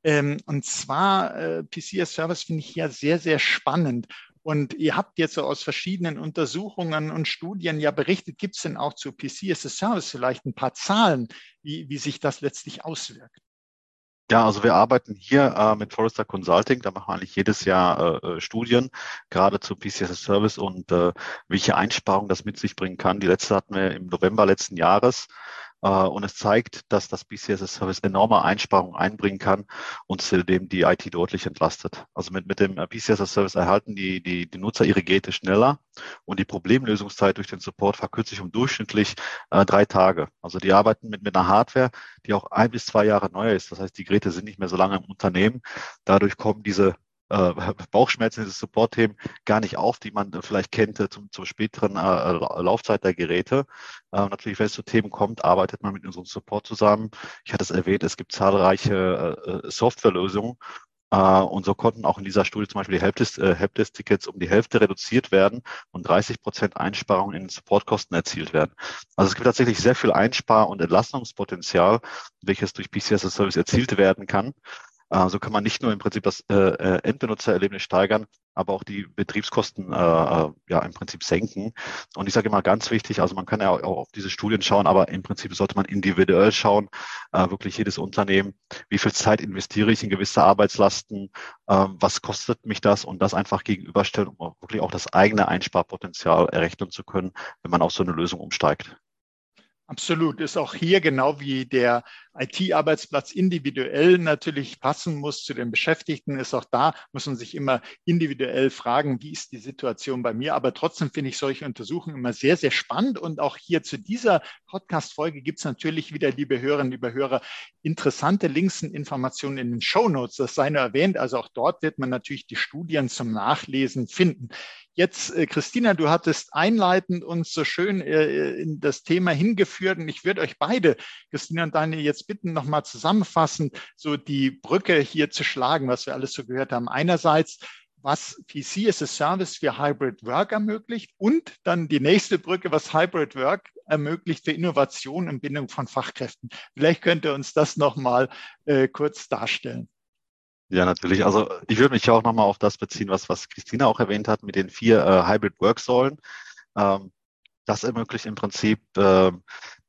Ähm, und zwar äh, PC as Service finde ich ja sehr, sehr spannend. Und ihr habt jetzt so aus verschiedenen Untersuchungen und Studien ja berichtet, gibt es denn auch zu PC as a Service vielleicht ein paar Zahlen, wie, wie sich das letztlich auswirkt? Ja, also wir arbeiten hier äh, mit Forrester Consulting, da machen wir eigentlich jedes Jahr äh, äh Studien, gerade zu PC as a Service und äh, welche Einsparungen das mit sich bringen kann. Die letzte hatten wir im November letzten Jahres und es zeigt, dass das BCS-Service enorme Einsparungen einbringen kann und zudem die IT deutlich entlastet. Also mit, mit dem BCS-Service erhalten die, die, die Nutzer ihre Geräte schneller und die Problemlösungszeit durch den Support verkürzt sich um durchschnittlich äh, drei Tage. Also die arbeiten mit, mit einer Hardware, die auch ein bis zwei Jahre neuer ist. Das heißt, die Geräte sind nicht mehr so lange im Unternehmen. Dadurch kommen diese äh, Bauchschmerzen, diese Support-Themen gar nicht auf, die man vielleicht kennt äh, zum, zum späteren äh, Laufzeit der Geräte. Äh, natürlich, wenn es zu Themen kommt, arbeitet man mit unserem Support zusammen. Ich hatte es erwähnt, es gibt zahlreiche äh, Softwarelösungen, Uh, und so konnten auch in dieser Studie zum Beispiel die Helpdesk-Tickets um die Hälfte reduziert werden und 30 Prozent Einsparungen in den Supportkosten erzielt werden. Also es gibt tatsächlich sehr viel Einspar- und Entlastungspotenzial, welches durch PCS Service erzielt werden kann. Äh, so kann man nicht nur im Prinzip das äh, äh, Endbenutzererlebnis steigern, aber auch die Betriebskosten äh, ja im Prinzip senken. Und ich sage immer ganz wichtig, also man kann ja auch auf diese Studien schauen, aber im Prinzip sollte man individuell schauen, äh, wirklich jedes Unternehmen, wie viel Zeit investiere ich in gewisse Arbeitslasten, äh, was kostet mich das und das einfach gegenüberstellen, um wirklich auch das eigene Einsparpotenzial errechnen zu können, wenn man auf so eine Lösung umsteigt. Absolut. Ist auch hier genau wie der IT-Arbeitsplatz individuell natürlich passen muss zu den Beschäftigten, ist auch da, muss man sich immer individuell fragen, wie ist die Situation bei mir. Aber trotzdem finde ich solche Untersuchungen immer sehr, sehr spannend. Und auch hier zu dieser Podcast-Folge gibt es natürlich wieder, liebe Hörerinnen, liebe Hörer, interessante Links und Informationen in den Show Notes. Das sei nur erwähnt. Also auch dort wird man natürlich die Studien zum Nachlesen finden. Jetzt, äh, Christina, du hattest einleitend uns so schön äh, in das Thema hingeführt und ich würde euch beide, Christina und Daniel, jetzt bitten, nochmal zusammenfassend so die Brücke hier zu schlagen, was wir alles so gehört haben. Einerseits, was PC as a Service für Hybrid Work ermöglicht und dann die nächste Brücke, was Hybrid Work ermöglicht für Innovation und Bindung von Fachkräften. Vielleicht könnt ihr uns das nochmal äh, kurz darstellen. Ja, natürlich. Also ich würde mich auch nochmal auf das beziehen, was, was Christina auch erwähnt hat mit den vier äh, Hybrid Work-Säulen. Ähm, das ermöglicht im Prinzip äh,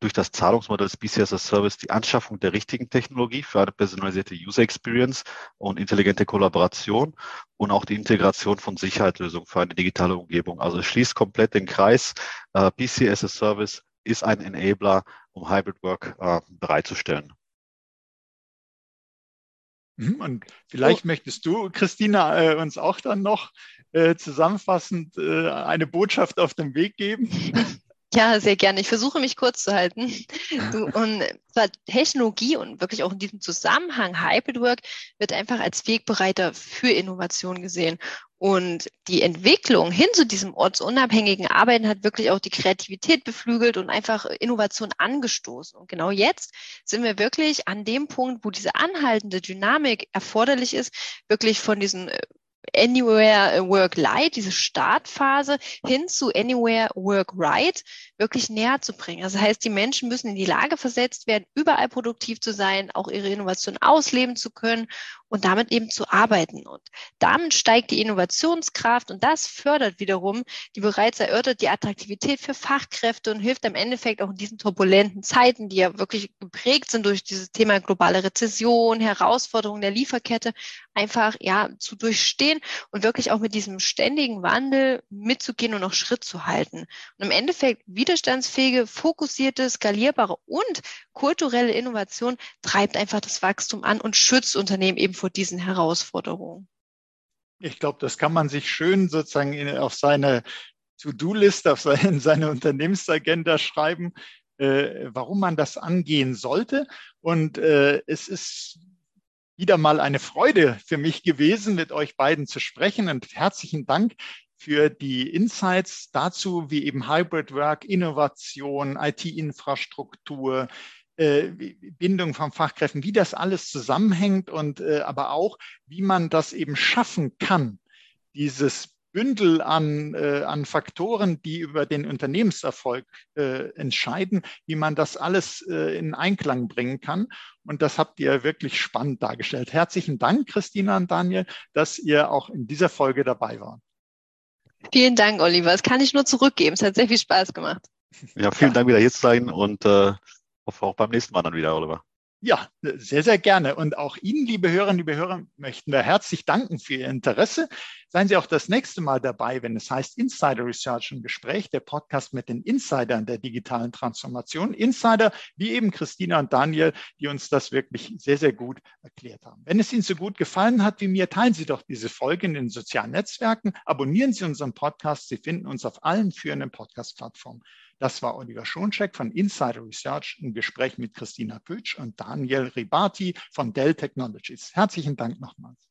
durch das Zahlungsmodell des BCS Service die Anschaffung der richtigen Technologie für eine personalisierte User Experience und intelligente Kollaboration und auch die Integration von Sicherheitslösungen für eine digitale Umgebung. Also es schließt komplett den Kreis. Äh, BCS Service ist ein Enabler, um Hybrid Work äh, bereitzustellen. Mhm, und vielleicht oh. möchtest du, Christina, äh, uns auch dann noch äh, zusammenfassend äh, eine Botschaft auf den Weg geben. Ja, sehr gerne. Ich versuche mich kurz zu halten. Und zwar Technologie und wirklich auch in diesem Zusammenhang Hybrid Work wird einfach als Wegbereiter für Innovation gesehen. Und die Entwicklung hin zu diesem ortsunabhängigen Arbeiten hat wirklich auch die Kreativität beflügelt und einfach Innovation angestoßen. Und genau jetzt sind wir wirklich an dem Punkt, wo diese anhaltende Dynamik erforderlich ist, wirklich von diesen äh, Anywhere Work Light, diese Startphase hin zu Anywhere Work Right wirklich näher zu bringen. Also das heißt, die Menschen müssen in die Lage versetzt werden, überall produktiv zu sein, auch ihre Innovation ausleben zu können und damit eben zu arbeiten. Und damit steigt die Innovationskraft und das fördert wiederum die bereits erörtert die Attraktivität für Fachkräfte und hilft im Endeffekt auch in diesen turbulenten Zeiten, die ja wirklich geprägt sind durch dieses Thema globale Rezession, Herausforderungen der Lieferkette, einfach ja zu durchstehen und wirklich auch mit diesem ständigen Wandel mitzugehen und noch Schritt zu halten. Und im Endeffekt widerstandsfähige, fokussierte, skalierbare und kulturelle Innovation treibt einfach das Wachstum an und schützt Unternehmen eben vor diesen Herausforderungen. Ich glaube, das kann man sich schön sozusagen auf seine To-Do-List, auf seine, seine Unternehmensagenda schreiben, äh, warum man das angehen sollte. Und äh, es ist wieder mal eine Freude für mich gewesen, mit euch beiden zu sprechen. Und herzlichen Dank für die Insights dazu, wie eben Hybrid Work, Innovation, IT-Infrastruktur, äh, Bindung von Fachkräften, wie das alles zusammenhängt und äh, aber auch, wie man das eben schaffen kann, dieses Bündel an, äh, an Faktoren, die über den Unternehmenserfolg äh, entscheiden, wie man das alles äh, in Einklang bringen kann. Und das habt ihr wirklich spannend dargestellt. Herzlichen Dank, Christina und Daniel, dass ihr auch in dieser Folge dabei wart. Vielen Dank, Oliver. Das kann ich nur zurückgeben. Es hat sehr viel Spaß gemacht. Ja, vielen Dank, wieder hier zu sein und äh, hoffe auch beim nächsten Mal dann wieder, Oliver. Ja, sehr, sehr gerne. Und auch Ihnen, liebe Hörerinnen, liebe Hörer, möchten wir herzlich danken für Ihr Interesse. Seien Sie auch das nächste Mal dabei, wenn es heißt Insider Research im Gespräch, der Podcast mit den Insidern der digitalen Transformation. Insider wie eben Christina und Daniel, die uns das wirklich sehr, sehr gut erklärt haben. Wenn es Ihnen so gut gefallen hat wie mir, teilen Sie doch diese Folge in den sozialen Netzwerken, abonnieren Sie unseren Podcast. Sie finden uns auf allen führenden Podcast-Plattformen. Das war Oliver Schoncheck von Insider Research im Gespräch mit Christina Pütsch und Daniel Ribati von Dell Technologies. Herzlichen Dank nochmals.